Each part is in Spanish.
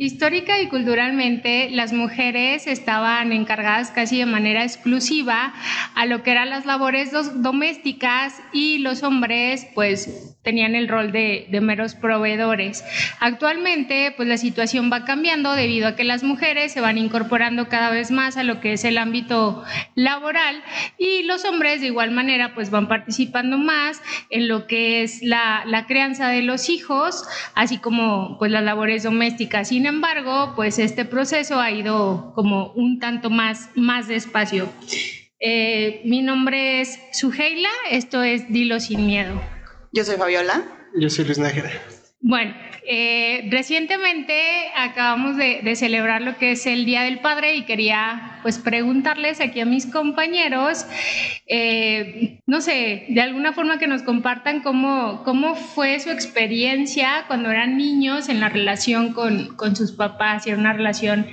Histórica y culturalmente, las mujeres estaban encargadas casi de manera exclusiva a lo que eran las labores domésticas y los hombres, pues, tenían el rol de, meros proveedores. Actualmente, pues la situación va cambiando debido a que las mujeres se van incorporando cada vez más a lo que es el ámbito laboral y los hombres de igual manera pues van participando más en lo que es la, crianza de los hijos, así como pues las labores domésticas. Sin embargo, pues este proceso ha ido como un tanto más, más despacio. Eh, mi nombre es Suheila, esto es Dilo sin miedo. Yo soy Fabiola. Yo soy Luis Nájera. Bueno, eh, recientemente acabamos de, celebrar lo que es el Día del Padre y quería pues preguntarles aquí a mis compañeros, eh, no sé, de alguna forma que nos compartan cómo, cómo fue su experiencia cuando eran niños en la relación con, con sus papás, si era una relación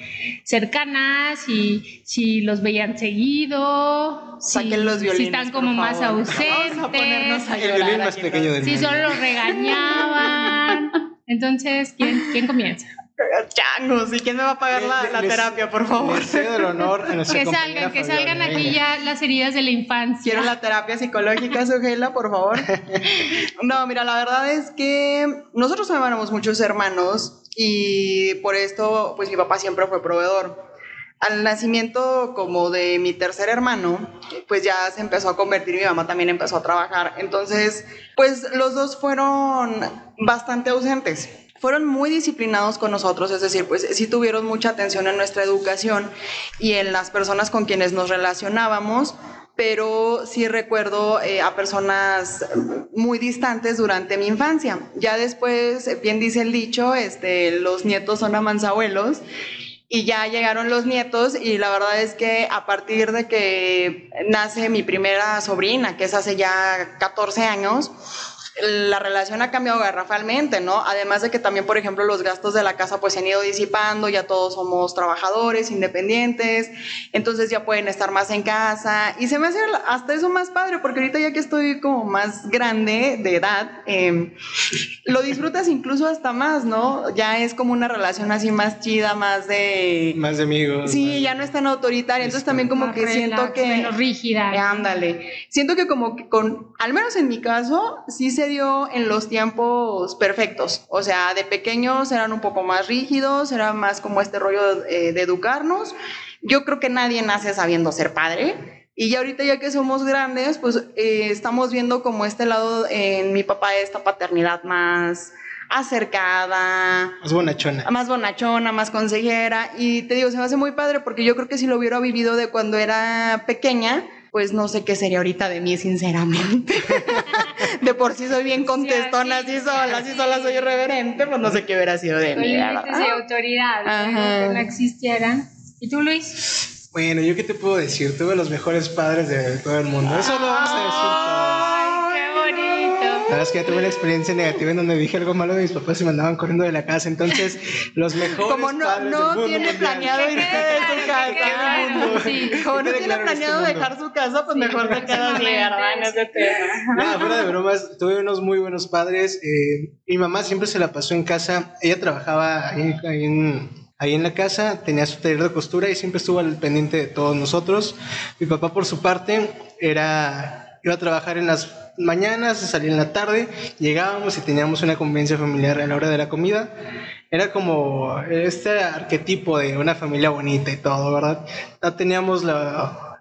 cercana, si, si los veían seguido, si, si están como más ausentes, si solo los regañaban. Entonces, ¿quién, quién comienza? Changos, ¿y quién me va a pagar la, terapia, por favor? del honor Que salgan, que salgan aquí ya las heridas de la infancia. Quiero la terapia psicológica, Sugela, por favor. No, mira, la verdad es que nosotros éramos muchos hermanos y por esto, pues mi papá siempre fue proveedor al nacimiento como de mi tercer hermano, pues ya se empezó a convertir, mi mamá también empezó a trabajar. Entonces, pues los dos fueron bastante ausentes. Fueron muy disciplinados con nosotros, es decir, pues sí tuvieron mucha atención en nuestra educación y en las personas con quienes nos relacionábamos, pero sí recuerdo eh, a personas muy distantes durante mi infancia. Ya después, bien dice el dicho, este, los nietos son amansabuelos y ya llegaron los nietos y la verdad es que a partir de que nace mi primera sobrina, que es hace ya 14 años, la relación ha cambiado garrafalmente, ¿no? Además de que también, por ejemplo, los gastos de la casa pues se han ido disipando, ya todos somos trabajadores, independientes, entonces ya pueden estar más en casa y se me hace hasta eso más padre, porque ahorita ya que estoy como más grande de edad, em, lo disfrutas incluso hasta más, ¿no? Ya es como una relación así más chida, más de... Más de amigos. Sí, ya no es tan autoritaria, entonces también como que siento que... Menos rígida. ándale. Siento que como que con, al menos en mi caso, sí se dio en los tiempos perfectos. O sea, de pequeños eran un poco más rígidos, era más como este rollo eh, de, educarnos. Yo creo que nadie nace sabiendo ser padre. Y ya ahorita ya que somos grandes, pues eh, estamos viendo como este lado en mi papá, esta paternidad más acercada. Más bonachona. Más bonachona, más consejera. Y te digo, se me hace muy padre porque yo creo que si lo hubiera vivido de cuando era pequeña, pues no sé qué sería ahorita de mí, sinceramente. de por sí soy bien contestona, así sola, así sola soy irreverente, pues no sé qué hubiera sido de mí. De autoridad, que no existieran. ¿Y tú, Luis? Bueno, ¿yo qué te puedo decir? Tuve los mejores padres de todo el mundo. Eso lo vamos a decir la verdad es que ya tuve una experiencia negativa en donde dije algo malo de mis papás y me mandaban corriendo de la casa. Entonces, los mejores Como no, no del mundo tiene planeado irse de su casa. Como no tiene planeado dejar su casa, pues mejor te quedas mierda en ese tema. No, fuera de bromas, tuve unos muy buenos padres. Eh, mi mamá siempre se la pasó en casa. Ella trabajaba ahí, en ahí en la casa, tenía su taller de costura y siempre estuvo al pendiente de todos nosotros. Mi papá, por su parte, era, iba a trabajar en las mañanas, salía en la tarde, llegábamos y teníamos una convivencia familiar a la hora de la comida. Era como este arquetipo de una familia bonita y todo, ¿verdad? No teníamos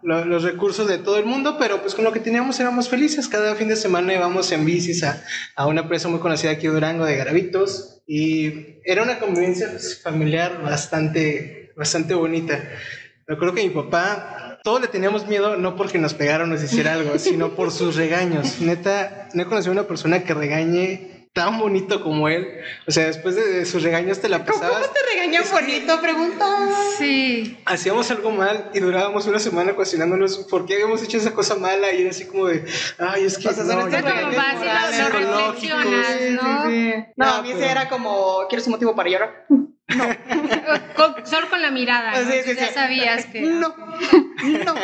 los recursos de todo el mundo, pero pues con lo que teníamos éramos felices. Cada fin de semana íbamos en bicis a, a una empresa muy conocida aquí Durango, de Garavitos, y era una convivencia familiar bastante, bastante bonita. Recuerdo que mi papá todos le teníamos miedo no porque nos pegaron o nos hiciera algo, sino por sus regaños. Neta, no he conocido a una persona que regañe tan bonito como él. O sea, después de sus regaños te la pasabas. ¿Cómo te regañan bonito? Pregunta. Sí. Hacíamos algo mal y durábamos una semana cuestionándonos por qué habíamos hecho esa cosa mala y era así como de, ay, es que. O sea, no, como fácil, lo reflexionas, ¿no? No, a mí ese era como, ¿quieres un motivo para llorar? No. solo con la mirada. ¿no? ya sabías que. No. No.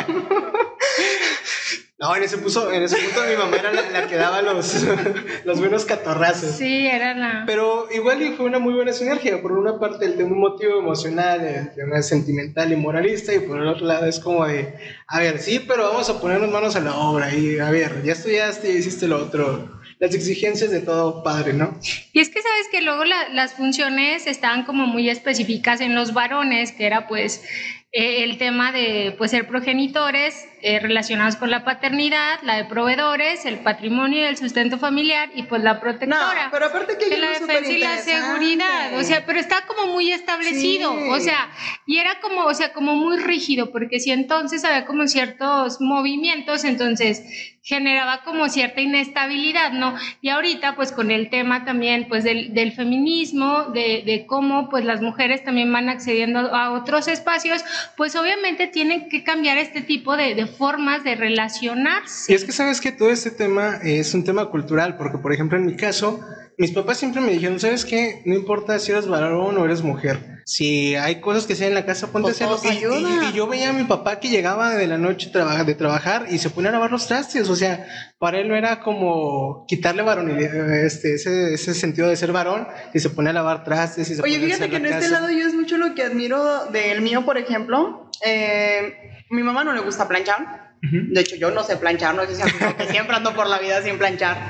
No, en ese, puso, en ese punto mi mamá era la, que daba los, los buenos catorrazos. Sí, era la... Pero igual fue una muy buena sinergia. Por una parte, el tema motivo emocional, el tema sentimental y moralista, y por el otro lado es como de, a ver, sí, pero vamos a ponernos manos a la obra y, a ver, ya estudiaste y hiciste lo otro las exigencias de todo padre, ¿no? Y es que sabes que luego las funciones estaban como muy específicas en los varones, que era pues eh, el tema de pues, ser progenitores eh, relacionados con la paternidad, la de proveedores, el patrimonio y el sustento familiar y pues la protectora. No, pero aparte que, la defensa y la seguridad, o sea, pero está como muy establecido, o sea, y era como, o sea, como muy rígido, porque si entonces había como ciertos movimientos, entonces generaba como cierta inestabilidad, ¿no? Y ahorita pues con el tema también pues del, del feminismo, de, de cómo pues las mujeres también van accediendo a otros espacios, pues obviamente tienen que cambiar este tipo de, formas de relacionarse. Y es que sabes que todo este tema es un tema cultural, porque por ejemplo en mi caso, mis papás siempre me dijeron, ¿sabes qué? No importa si eres varón o eres mujer. Si hay cosas que hacer en la casa, ponte a pues hacerlo. Y, yo veía a mi papá que llegaba de la noche de trabajar y se ponía a lavar los trastes. O sea, para él no era como quitarle varonilidad, este, ese, ese sentido de ser varón y se pone a lavar trastes. Y se Oye, fíjate que en este lado yo es mucho lo que admiro del mío, por ejemplo. Eh, mi mamá no le gusta planchar. De hecho, yo no sé planchar, no sé si que siempre ando por la vida sin planchar.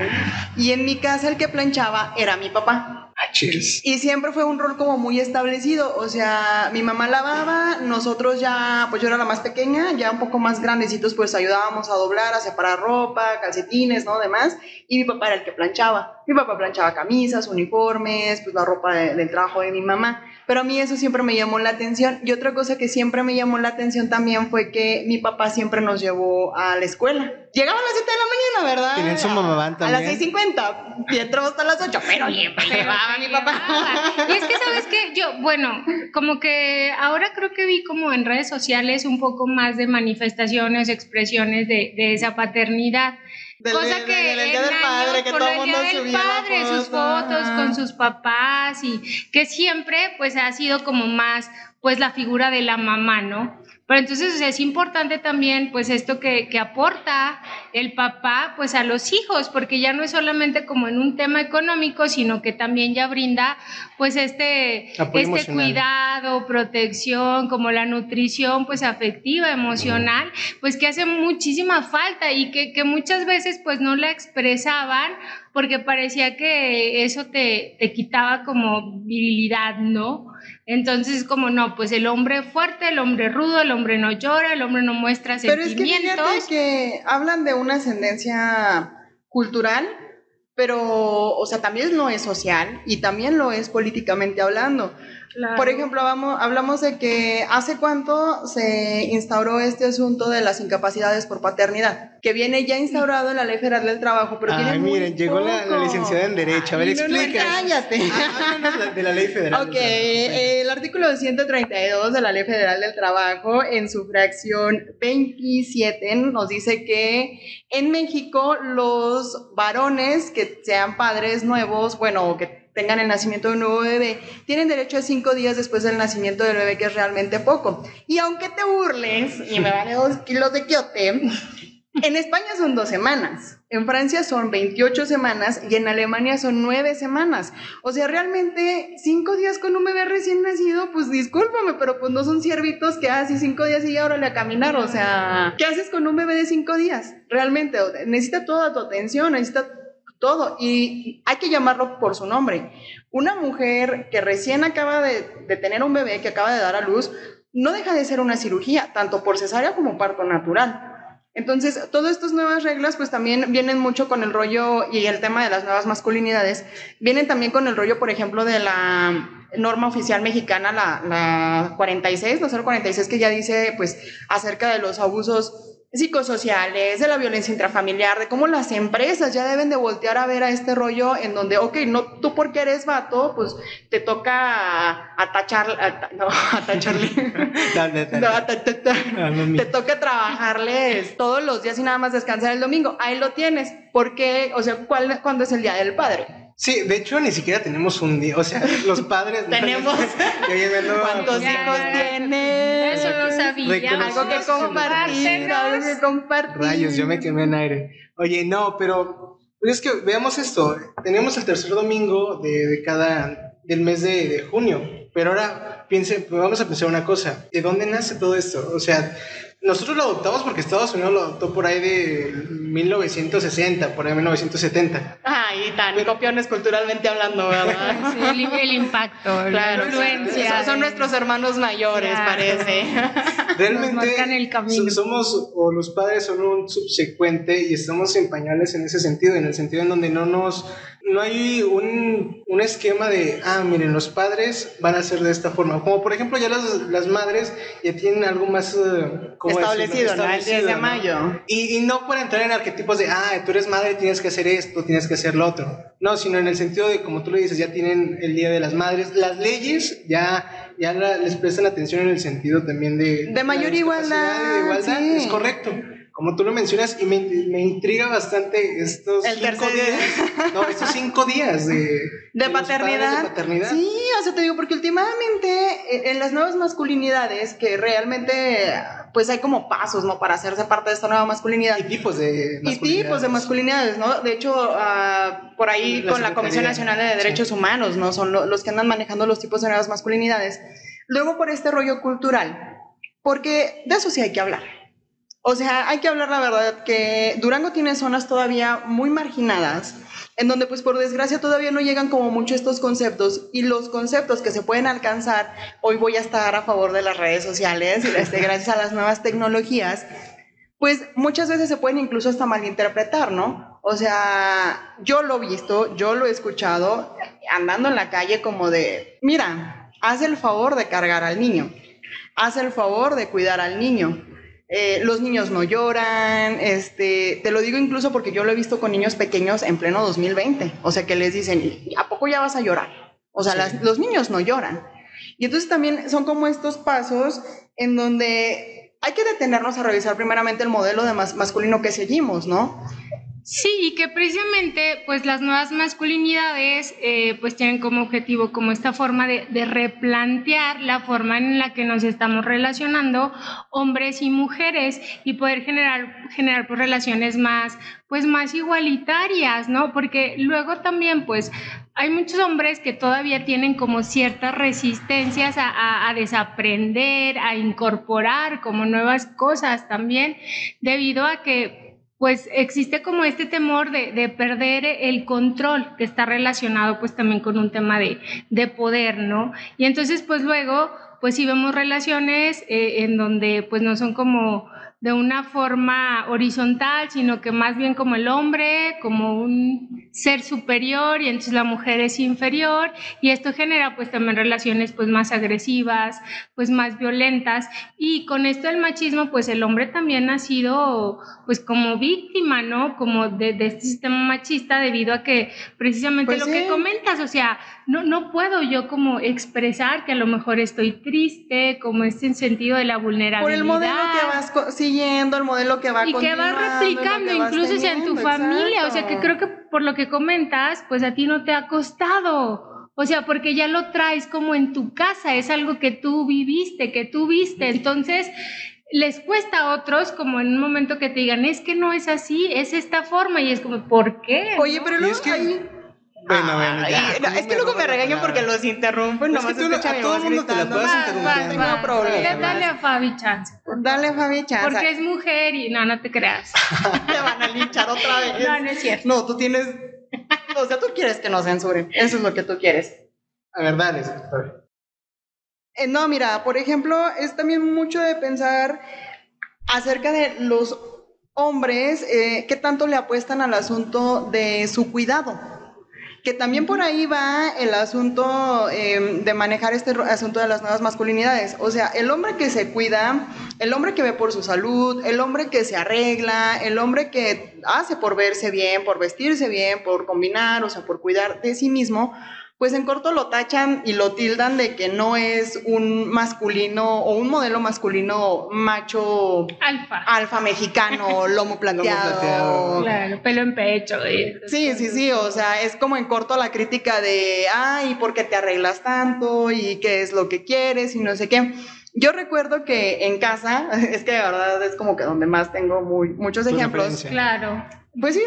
Y en mi casa el que planchaba era mi papá. Y siempre fue un rol como muy establecido, o sea, mi mamá lavaba, nosotros ya, pues yo era la más pequeña, ya un poco más grandecitos, pues ayudábamos a doblar, a separar ropa, calcetines, ¿no? Demás, y mi papá era el que planchaba. Mi papá planchaba camisas, uniformes, pues la ropa del trabajo de mi mamá. Pero a mí eso siempre me llamó la atención. Y otra cosa que siempre me llamó la atención también fue que mi papá siempre nos llevó a la escuela. Llegaba a las 7 de la mañana, ¿verdad? Su mamá también. A las 6.50 y entró hasta las 8, pero siempre llevaba mi papá. Y es que, ¿sabes qué? Yo, bueno, como que ahora creo que vi como en redes sociales un poco más de manifestaciones, expresiones de, de esa paternidad. Cosa que del, día del padre, que todo el mundo del padre, sus fotos con sus papás y que siempre pues ha sido como más pues la figura de la mamá, ¿no? Pero entonces es importante también pues esto que, que, aporta el papá pues a los hijos, porque ya no es solamente como en un tema económico, sino que también ya brinda pues este, este cuidado, protección, como la nutrición pues afectiva, emocional, pues que hace muchísima falta y que, que muchas veces pues no la expresaban porque parecía que eso te, te quitaba como virilidad, ¿no? Entonces, como no, pues el hombre fuerte, el hombre rudo, el hombre no llora, el hombre no muestra sentimientos. Pero es que fíjate que hablan de una ascendencia cultural, pero, o sea, también lo es social y también lo es políticamente hablando. Por ejemplo, vamos, hablamos de que hace cuánto se instauró este asunto de las incapacidades por paternidad, que viene ya instaurado en la Ley Federal del Trabajo, pero Ay, miren, llegó la, licenciada en Derecho. A ver, explica. No, cállate. Ah, de la Ley Federal. Ok, el artículo 132 de la Ley Federal del Trabajo, en su fracción 27, nos dice que en México los varones que sean padres nuevos, bueno, que tengan el nacimiento de un nuevo bebé, tienen derecho a cinco días después del nacimiento del bebé, que es realmente poco. Y aunque te burles y me vale dos kilos de quiote, en España son dos semanas, en Francia son 28 semanas y en Alemania son nueve semanas. O sea, realmente cinco días con un bebé recién nacido, pues discúlpame, pero pues no son ciervitos que haces ah, cinco días y ya órale a caminar. O sea, ¿qué haces con un bebé de cinco días? Realmente necesita toda tu atención, necesita todo. Y hay que llamarlo por su nombre. Una mujer que recién acaba de, tener un bebé, que acaba de dar a luz, no deja de ser una cirugía, tanto por cesárea como parto natural. Entonces, todas estas nuevas reglas, pues también vienen mucho con el rollo y el tema de las nuevas masculinidades, vienen también con el rollo, por ejemplo, de la norma oficial mexicana, la, la 46, la 046, que ya dice, pues, acerca de los abusos psicosociales, de la violencia intrafamiliar, de cómo las empresas ya deben de voltear a ver a este rollo en donde, ok, no, tú porque eres vato, pues te toca atachar, no, atacharle, te toca trabajarles todos los días y nada más descansar el domingo. Ahí lo tienes. porque O sea, ¿cuál, ¿cuándo es el Día del Padre? Sí, de hecho ni siquiera tenemos un día, o sea, los padres... tenemos... ¿Cuántos hijos tienen? Eso no sabía. Algo que compartir, algo que compartir. Rayos, yo me quemé en aire. Oye, no, pero pues es que veamos esto, tenemos el tercer domingo de, de cada, del mes de, de junio, pero ahora piense, vamos a pensar una cosa, ¿de dónde nace todo esto? O sea, nosotros lo adoptamos porque Estados Unidos lo adoptó por ahí de 1960, por ahí de 1970. Ay, tan copiones culturalmente hablando, ¿verdad? Sí, el, impacto, la influencia. Son, nuestros hermanos mayores, parece. Realmente el somos, o los padres son un subsecuente y estamos en pañales en ese sentido, en el sentido en donde no nos no hay un, un, esquema de, ah, miren, los padres van a ser de esta forma. Como por ejemplo ya las, las madres ya tienen algo más uh, establecido, ¿no? El 10 de mayo. Y, y, no por entrar en arquetipos de, ah, tú eres madre, tienes que hacer esto, tienes que hacer lo otro. No, sino en el sentido de, como tú le dices, ya tienen el Día de las Madres. Las leyes ya, ya les prestan atención en el sentido también de... De mayor igualdad. De igualdad, es correcto como tú lo mencionas, y me, me intriga bastante estos cinco días. No, estos cinco días de, de, paternidad. de, paternidad. Sí, o sea, te digo, porque últimamente eh, en las nuevas masculinidades, que realmente pues hay como pasos, ¿no? Para hacerse parte de esta nueva masculinidad. Y tipos de masculinidades. Y tipos de masculinidades, ¿no? De hecho, uh, por ahí con la Comisión Nacional de Derechos Humanos, ¿no? Son los que andan manejando los tipos de nuevas masculinidades. Luego por este rollo cultural, porque de eso sí hay que hablar. O sea, hay que hablar la verdad que Durango tiene zonas todavía muy marginadas, en donde pues por desgracia todavía no llegan como mucho estos conceptos y los conceptos que se pueden alcanzar, hoy voy a estar a favor de las redes sociales, este, gracias a las nuevas tecnologías, pues muchas veces se pueden incluso hasta malinterpretar, ¿no? O sea, yo lo he visto, yo lo he escuchado andando en la calle como de, mira, haz el favor de cargar al niño, haz el favor de cuidar al niño eh, los niños no lloran, este, te lo digo incluso porque yo lo he visto con niños pequeños en pleno 2020, o sea que les dicen, ¿a poco ya vas a llorar? O sea, los niños no lloran. Y entonces también son como estos pasos en donde hay que detenernos a revisar primeramente el modelo de masculino que seguimos, ¿no? Sí, y que precisamente pues las nuevas masculinidades eh, pues tienen como objetivo como esta forma de, replantear la forma en la que nos estamos relacionando hombres y mujeres y poder generar, generar pues, relaciones más pues más igualitarias, ¿no? Porque luego también pues hay muchos hombres que todavía tienen como ciertas resistencias a, a, desaprender, a incorporar como nuevas cosas también, debido a que pues existe como este temor de, de, perder el control que está relacionado pues también con un tema de, de poder, ¿no? Y entonces pues luego pues si vemos relaciones eh, en donde pues no son como de una forma horizontal, sino que más bien como el hombre, como un ser superior y entonces la mujer es inferior y esto genera pues también relaciones pues más agresivas, pues más violentas y con esto del machismo pues el hombre también ha sido pues como víctima, ¿no? Como de, de este sistema machista debido a que precisamente pues lo que comentas, o sea, no, no puedo yo como expresar que a lo mejor estoy triste, como este sentido de la vulnerabilidad. Por el modelo que vas siguiendo, el modelo que va Y que vas replicando, incluso sea en tu familia, o sea que creo que por lo que comentas, pues a ti no te ha costado. O sea, porque ya lo traes como en tu casa, es algo que tú viviste, que tú viste. Entonces, les cuesta a otros como en un momento que te digan, es que no es así, es esta forma, y es como, ¿por qué? Oye, pero luego es que... hay bueno, bueno, ya. es que luego me regañan porque los interrumpo y nomás escucha a todo el mundo te la puedes interrumpir. No problema. Dale a Fabi chance. Dale Fabi chance. Porque es mujer y no, no te creas. te van a linchar otra vez. No, no es cierto. No, tú tienes... O sea, tú quieres que nos censuren. Eso es lo que tú quieres. A ver, dale, eh, No, mira, por ejemplo, es también mucho de pensar acerca de los hombres eh, que tanto le apuestan al asunto de su cuidado que también por ahí va el asunto em, de manejar este asunto de las nuevas masculinidades. O sea, el hombre que se cuida, el hombre que ve por su salud, el hombre que se arregla, el hombre que hace por verse bien, por vestirse bien, por combinar, o sea, por cuidar de sí mismo, pues en corto lo tachan y lo tildan de que no es un masculino o un modelo masculino macho alfa, alfa mexicano, lomo plateado. Claro, pelo en pecho. Sí, sí, sí, o sea, es como en corto la crítica de, ay, ¿por qué te arreglas tanto? ¿Y qué es lo que quieres? Y no sé qué. Yo recuerdo que en casa, es que de verdad es como que donde más tengo muy, muchos ejemplos. Claro. Pues sí,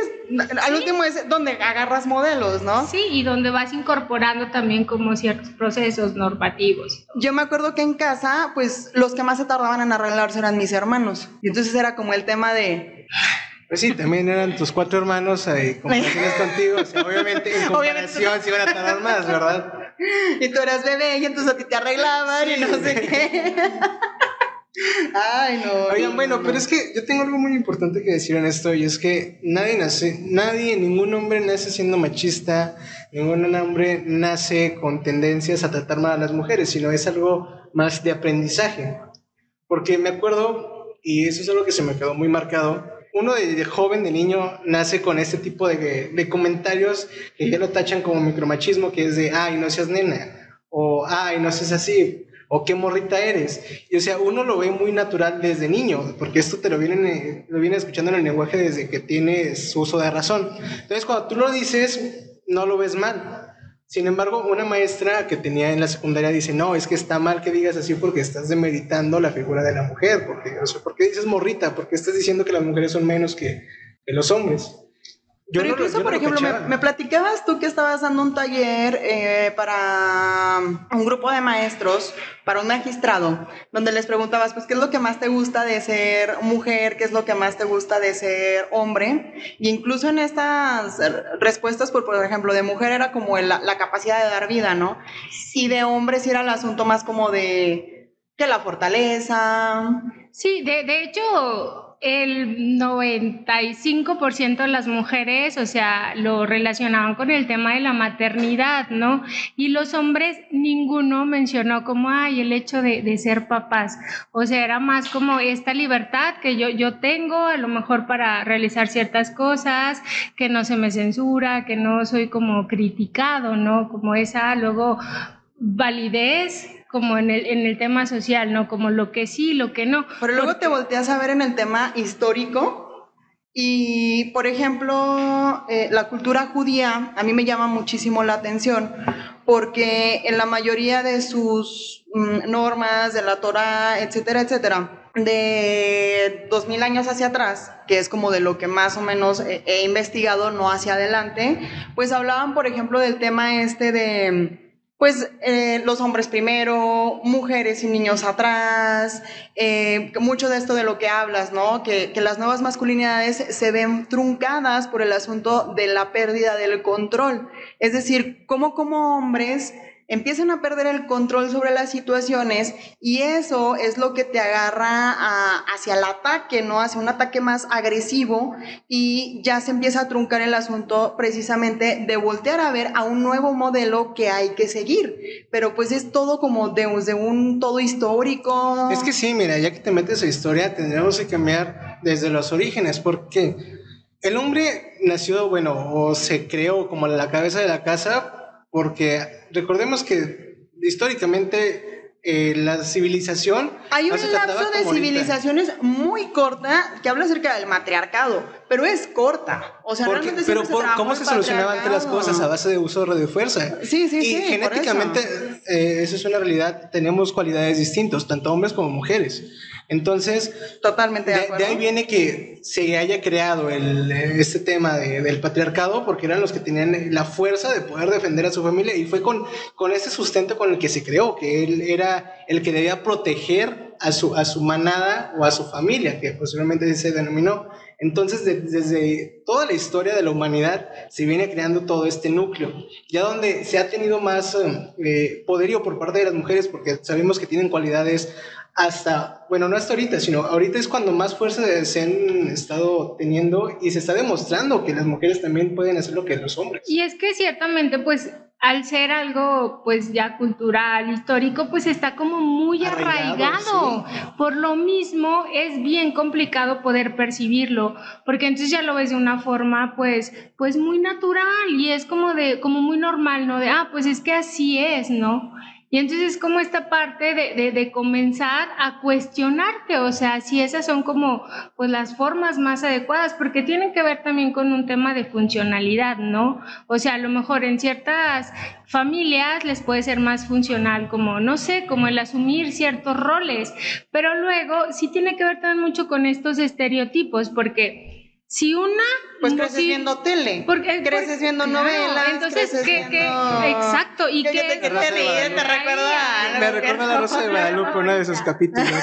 al último es donde agarras modelos, ¿no? Sí, y donde vas incorporando también como ciertos procesos normativos. Yo me acuerdo que en casa, pues los que más se tardaban en arreglarse eran mis hermanos. Y entonces era como el tema de... Pues sí, también eran tus cuatro hermanos ahí, comparaciones contigo. O sea, obviamente en comparación se iban a tardar más, ¿verdad? Y tú eras bebé y entonces a ti te arreglaban y no sé qué. Ay, no. Oigan, bueno, pero es que yo tengo algo muy importante que decir en esto y es que nadie nace, nadie, ningún hombre nace siendo machista, ningún hombre nace con tendencias a tratar mal a las mujeres, sino es algo más de aprendizaje. Porque me acuerdo, y eso es algo que se me quedó muy marcado, uno de, joven, de niño, nace con este tipo de, de, comentarios que ya lo tachan como micromachismo, que es de, ay, no seas nena, o ay, no seas así o qué morrita eres. Y o sea, uno lo ve muy natural desde niño, porque esto te lo viene lo viene escuchando en el lenguaje desde que tienes uso de razón. Entonces, cuando tú lo dices, no lo ves mal. Sin embargo, una maestra que tenía en la secundaria dice, no, es que está mal que digas así porque estás demeritando la figura de la mujer, porque, ¿por qué dices morrita? Porque estás diciendo que las mujeres son menos que, que los hombres. Pero incluso, por ejemplo, me, platicabas tú que estabas dando un taller eh, para un grupo de maestros, para un magistrado, donde les preguntabas, pues, ¿qué es lo que más te gusta de ser mujer? ¿Qué es lo que más te gusta de ser hombre? Y incluso en estas respuestas, por, por ejemplo, de mujer era como la, la capacidad de dar vida, ¿no? Y de hombre sí era el asunto más como de que la fortaleza. Sí, de, de hecho, el 95% de las mujeres, o sea, lo relacionaban con el tema de la maternidad, ¿no? Y los hombres, ninguno mencionó como, ay, el hecho de, ser papás. O sea, era más como esta libertad que yo, yo tengo, a lo mejor para realizar ciertas cosas, que no se me censura, que no soy como criticado, ¿no? Como esa, luego, validez como en el, en el tema social, ¿no? Como lo que sí, lo que no. Pero luego te volteas a ver en el tema histórico y, por ejemplo, eh, la cultura judía a mí me llama muchísimo la atención porque en la mayoría de sus mm, normas, de la Torah, etcétera, etcétera, de 2000 años hacia atrás, que es como de lo que más o menos he investigado, no hacia adelante, pues hablaban, por ejemplo, del tema este de pues eh, los hombres primero, mujeres y niños atrás, eh, mucho de esto de lo que hablas, ¿no? Que, que, las nuevas masculinidades se ven truncadas por el asunto de la pérdida del control. Es decir, cómo como hombres empiezan a perder el control sobre las situaciones y eso es lo que te agarra hacia el ataque, ¿no? Hacia un ataque más agresivo y ya se empieza a truncar el asunto precisamente de voltear a ver a un nuevo modelo que hay que seguir. Pero pues es todo como de, de un todo histórico. Es que sí, mira, ya que te metes a historia, tendríamos que cambiar desde los orígenes, porque el hombre nació, bueno, o se creó como la cabeza de la casa porque recordemos que históricamente eh, la civilización... Hay un lapso de civilizaciones muy corta que habla acerca del matriarcado, pero es corta. O sea, realmente Pero ¿cómo se solucionaban las cosas? A base de uso de fuerza. Sí, sí, sí. Y genéticamente, eso. Eh, eso es una realidad, tenemos cualidades distintas, tanto hombres como mujeres. Entonces, totalmente de, de, ahí viene que se haya creado el, este tema de, del patriarcado porque eran los que tenían la fuerza de poder defender a su familia y fue con, con ese sustento con el que se creó, que él era el que debía proteger a su, a su manada o a su familia, que posiblemente se denominó. Entonces, de, desde toda la historia de la humanidad se viene creando todo este núcleo, ya donde se ha tenido más eh, poderío por parte de las mujeres, porque sabemos que tienen cualidades hasta, bueno, no hasta ahorita, sino ahorita es cuando más fuerza se han estado teniendo y se está demostrando que las mujeres también pueden hacer lo que los hombres. Y es que ciertamente, pues al ser algo pues ya cultural, histórico, pues está como muy arraigado. Por lo mismo es bien complicado poder percibirlo, porque entonces ya lo ves de una forma pues pues muy natural y es como de como muy normal, ¿no? De ah, pues es que así es, ¿no? Y entonces es como esta parte de, de, comenzar a cuestionarte, o sea, si esas son como pues las formas más adecuadas, porque tienen que ver también con un tema de funcionalidad, ¿no? O sea, a lo mejor en ciertas familias les puede ser más funcional como, no sé, como el asumir ciertos roles, pero luego sí tiene que ver también mucho con estos estereotipos, porque si una pues creces viendo tele porque creces viendo novelas entonces ¿qué, viendo... exacto y que, te, te, te recuerda me recuerda la Rosa de Guadalupe. Uno de esos capítulos no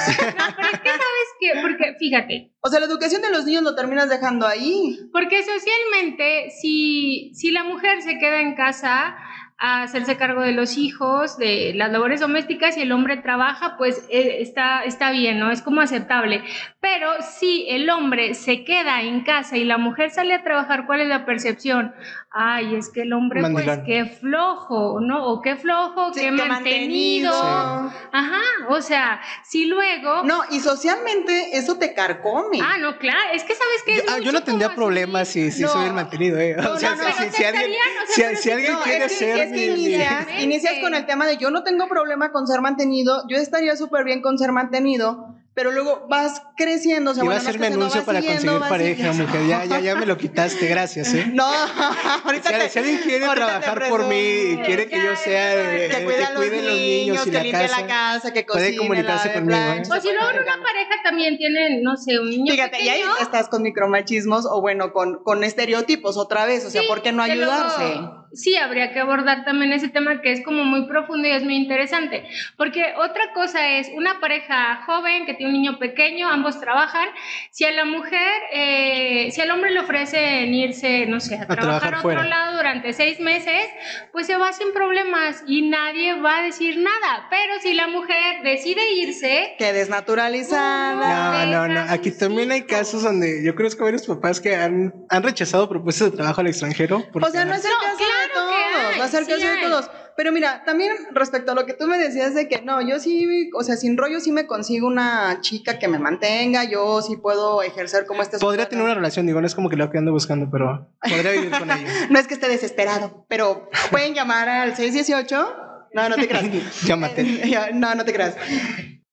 pero es que sabes que porque fíjate. O sea la educación de los niños lo terminas dejando ahí. Porque socialmente si si la mujer se queda en casa a hacerse cargo de los hijos, de las labores domésticas y el hombre trabaja, pues eh, está, está bien, ¿no? Es como aceptable. Pero si el hombre se queda en casa y la mujer sale a trabajar, ¿cuál es la percepción? Ay, es que el hombre, pues, qué flojo, ¿no? O qué flojo, qué, mantenido. Ajá, o sea, si luego... No, y socialmente eso te carcome. Ah, no, claro, es que sabes que... Yo, ah, yo no tendría problemas si, si soy el mantenido, ¿eh? o sea, si, alguien, si, alguien inicias, con el tema de yo no tengo problema con ser mantenido, yo estaría súper bien con ser mantenido, pero luego vas creciendo. O sea, Iba a hacerme anuncio para conseguir pareja, mujer. Ya, ya, ya me lo quitaste, gracias, ¿eh? No, ahorita si, alguien quiere trabajar por mí y quiere que yo sea que, que cuide a los, niños, los niños y que limpie la casa, que cocine, puede comunicarse conmigo. ¿eh? O si luego en una pareja también tienen, no sé, un niño Fíjate, pequeño. y ahí estás con micromachismos o bueno, con, con estereotipos otra vez. O sea, ¿por qué no ayudarse? Sí habría que abordar también ese tema que es como muy profundo y es muy interesante, porque otra cosa es una pareja joven que tiene un niño pequeño, ambos trabajan, si a la mujer, eh, si al hombre le ofrecen irse, no sé, a, trabajar, a otro lado durante seis meses, pues se va sin problemas y nadie va a decir nada, pero si la mujer decide irse... Que desnaturalizada. No, no, no, aquí también hay casos donde yo creo que hay varios papás que han, han rechazado propuestas de trabajo al extranjero. O sea, no es el caso todos, va a ser caso de todos. Pero mira, también respecto a lo que tú me decías de que no, yo sí, o sea, sin rollo sí me consigo una chica que me mantenga, yo sí puedo ejercer como este... Podría tener una relación, digo, no es como que lo que ando buscando, pero podría vivir con ella. no es que esté desesperado, pero pueden llamar al 618. No, no te creas. Llámate. no, no te creas.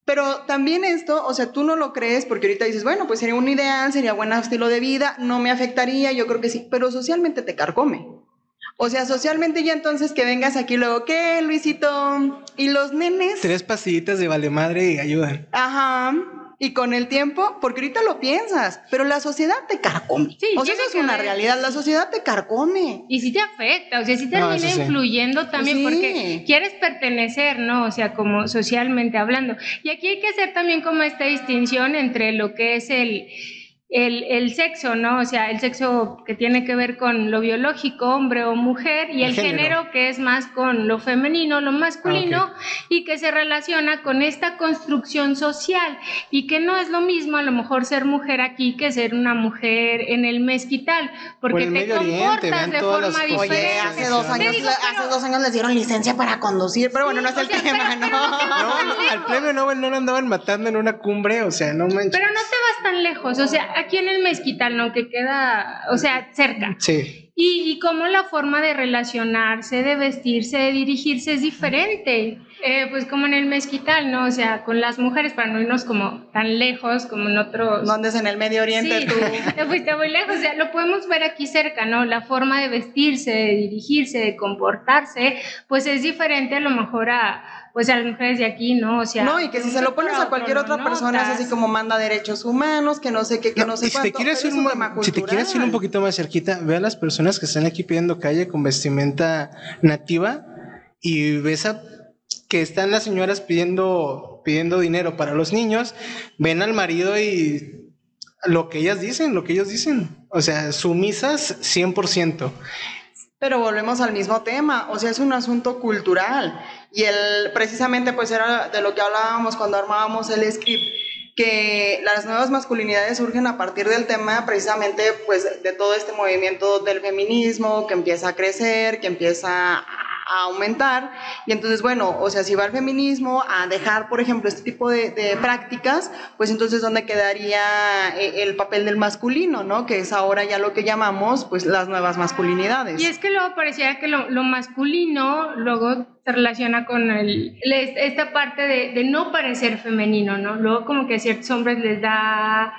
Pero también esto, o sea, tú no lo crees porque ahorita dices, bueno, pues sería un ideal, sería buen estilo de vida, no me afectaría, yo creo que sí, pero socialmente te carcome. O sea, socialmente ya entonces que vengas aquí luego, ¿qué, Luisito? ¿Y los nenes? Tres pasillitas de vale madre y ayudan. Ajá. Y con el tiempo, porque ahorita lo piensas, pero la sociedad te carcome. Sí, o sea, eso es una realidad, la sociedad te carcome. Y sí te afecta, o sea, sí termina influyendo también porque quieres pertenecer, ¿no? O sea, como socialmente hablando. Y aquí hay que hacer también como esta distinción entre lo que es el el, el, sexo, ¿no? O sea, el sexo que tiene que ver con lo biológico, hombre o mujer, y el, género. que es más con lo femenino, lo masculino, ah, y que se relaciona con esta construcción social, y que no es lo mismo a lo mejor ser mujer aquí que ser una mujer en el mezquital, porque te comportas de forma diferente. Oye, hace dos, años, hace dos años les dieron licencia para conducir, pero bueno, no es el tema, ¿no? no, al premio Nobel no lo andaban matando en una cumbre, o sea, no manches. Pero no te vas tan lejos, o sea, aquí en el Mezquital, ¿no? Que queda, o sea, cerca. Sí. Y, y cómo la forma de relacionarse, de vestirse, de dirigirse es diferente. Eh, pues como en el mezquital, ¿no? O sea, con las mujeres, para no irnos como tan lejos como en otros... No andes en el Medio Oriente sí, tú. te fuiste muy lejos, o sea, lo podemos ver aquí cerca, ¿no? La forma de vestirse, de dirigirse, de comportarse, pues es diferente a lo mejor a pues a las mujeres de aquí, ¿no? O sea, no, y que si se lo pones a cualquier otra persona es así como manda derechos humanos, que no sé qué, que no, sé si Te quieres ir un, si te quieres ir un poquito más cerquita, ve a las personas que están aquí pidiendo calle con vestimenta nativa y ves a que están las señoras pidiendo, pidiendo dinero para los niños, ven al marido y lo que ellas dicen, lo que ellos dicen. O sea, sumisas 100%. Pero volvemos al mismo tema, o sea, es un asunto cultural. Y el, precisamente pues era de lo que hablábamos cuando armábamos el script, que las nuevas masculinidades surgen a partir del tema precisamente pues de todo este movimiento del feminismo que empieza a crecer, que empieza a aumentar. Y entonces, bueno, o sea, si va el feminismo a dejar, por ejemplo, este tipo de, prácticas, pues entonces, ¿dónde quedaría eh, el papel del masculino, ¿no? Que es ahora ya lo que llamamos, pues, las nuevas masculinidades. Y es que luego parecía que lo, masculino luego se relaciona con el, esta parte de, de no parecer femenino, ¿no? Luego como que a ciertos hombres les da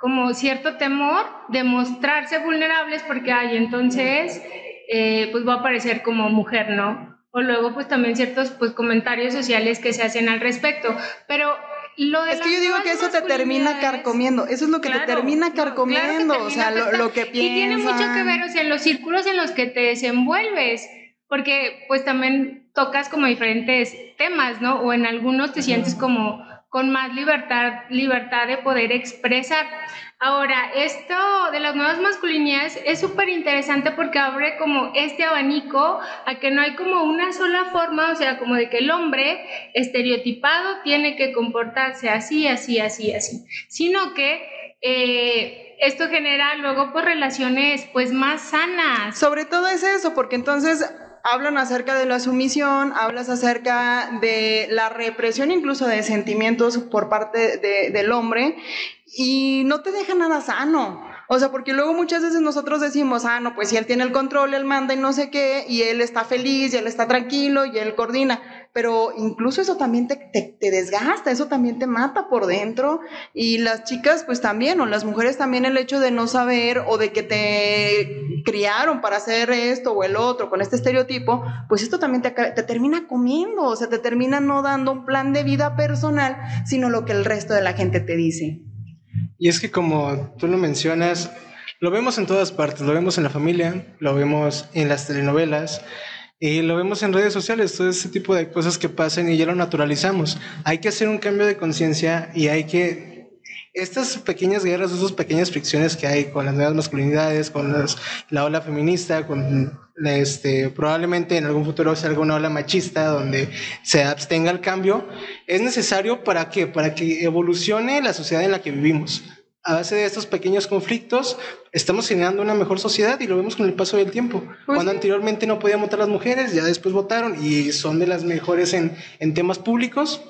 como cierto temor de mostrarse vulnerables porque, ay, entonces, eh, pues va a parecer como mujer, ¿no? O luego, pues también ciertos pues, comentarios sociales que se hacen al respecto. Pero lo de es que yo digo que eso te termina carcomiendo, eso es lo que te termina carcomiendo, o sea, lo, que piensas. Y tiene mucho que ver, o sea, en los círculos en los que te desenvuelves, porque pues también tocas como diferentes temas, ¿no? O en algunos te sientes como con más libertad, libertad de poder expresar. Ahora, esto de las nuevas masculinidades es súper interesante porque abre como este abanico a que no hay como una sola forma, o sea, como de que el hombre estereotipado tiene que comportarse así, así, así, así, sino que eh, esto genera luego pues relaciones pues más sanas. Sobre todo es eso, porque entonces hablan acerca de la sumisión, hablas acerca de la represión incluso de sentimientos por parte del hombre y no te deja nada sano. O sea, porque luego muchas veces nosotros decimos, ah, no, pues si él tiene el control, él manda y no sé qué, y él está feliz, y él está tranquilo, y él coordina. Pero incluso eso también te, te, desgasta, eso también te mata por dentro. Y las chicas, pues también, o las mujeres también, el hecho de no saber o de que te criaron para hacer esto o el otro con este estereotipo, pues esto también te, te termina comiendo, o sea, te termina no dando un plan de vida personal, sino lo que el resto de la gente te dice. Y es que como tú lo mencionas, lo vemos en todas partes, lo vemos en la familia, lo vemos en las telenovelas y lo vemos en redes sociales, todo ese tipo de cosas que pasan y ya lo naturalizamos. Hay que hacer un cambio de conciencia y hay que... Estas pequeñas guerras, esas pequeñas fricciones que hay con las nuevas masculinidades, con la ola feminista, con este, probablemente en algún futuro sea alguna ola machista donde se abstenga el cambio, es necesario para qué? Para que evolucione la sociedad en la que vivimos. A base de estos pequeños conflictos, estamos generando una mejor sociedad y lo vemos con el paso del tiempo. Pues Cuando anteriormente no podían votar las mujeres, ya después votaron y son de las mejores en, en temas públicos.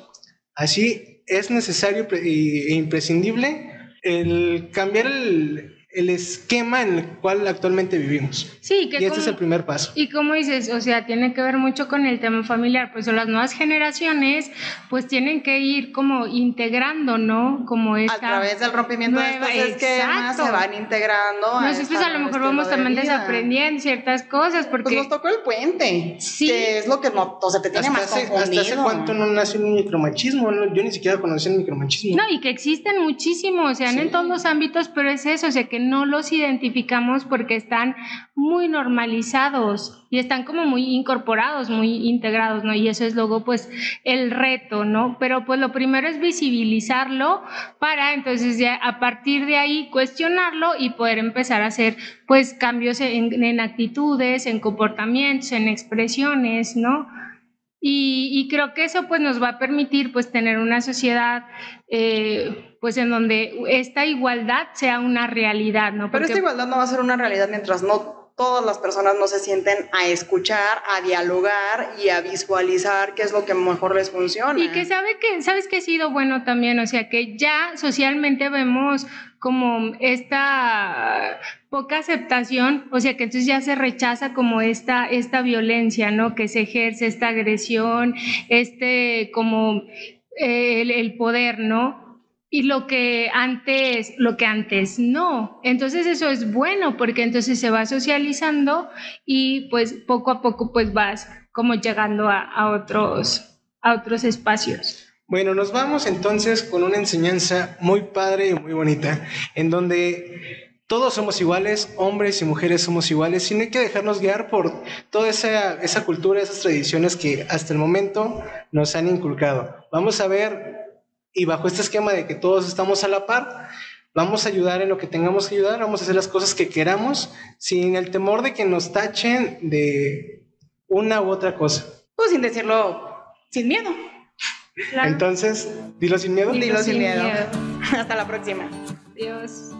Así es necesario e imprescindible el cambiar el, el esquema en el cual actualmente vivimos. Sí, que y este es el primer paso. Y como dices, o sea, tiene que ver mucho con el tema familiar, pues las nuevas generaciones pues tienen que ir como integrando, ¿no? Como esta A través del rompimiento de estos esquemas se van integrando. Nosotros a, a lo mejor vamos también desaprendiendo ciertas cosas porque... Pues nos tocó el puente, sí. que es lo que no, o sea, te tiene más hace, Hasta hace cuánto no nació un micromachismo, yo ni siquiera conocía el micromachismo. No, y que existen muchísimos, o sea, en todos los ámbitos, pero es eso, o sea, que no los identificamos porque están muy normalizados y están como muy incorporados, muy integrados, ¿no? Y eso es luego pues el reto, ¿no? Pero pues lo primero es visibilizarlo para entonces ya a partir de ahí cuestionarlo y poder empezar a hacer pues cambios en, actitudes, en comportamientos, en expresiones, ¿no? Y, creo que eso pues nos va a permitir pues tener una sociedad eh, pues en donde esta igualdad sea una realidad, ¿no? Pero esta igualdad no va a ser una realidad mientras no todas las personas no se sienten a escuchar, a dialogar y a visualizar qué es lo que mejor les funciona. Y que sabe que, sabes que ha sido bueno también, o sea, que ya socialmente vemos como esta poca aceptación, o sea que entonces ya se rechaza como esta, esta violencia, ¿no? Que se ejerce, esta agresión, este como eh, el poder, ¿no? y lo que antes, lo que antes no. Entonces eso es bueno porque entonces se va socializando y pues poco a poco pues vas como llegando a, otros, a otros espacios. Bueno, nos vamos entonces con una enseñanza muy padre y muy bonita, en donde todos somos iguales, hombres y mujeres somos iguales, no hay que dejarnos guiar por toda esa, esa cultura, esas tradiciones que hasta el momento nos han inculcado. Vamos a ver y bajo este esquema de que todos estamos a la par, vamos a ayudar en lo que tengamos que ayudar, vamos a hacer las cosas que queramos sin el temor de que nos tachen de una u otra cosa. Pues sin decirlo sin miedo. Entonces, dilo sin miedo. Dilo, sin, miedo. Hasta la próxima. Adiós.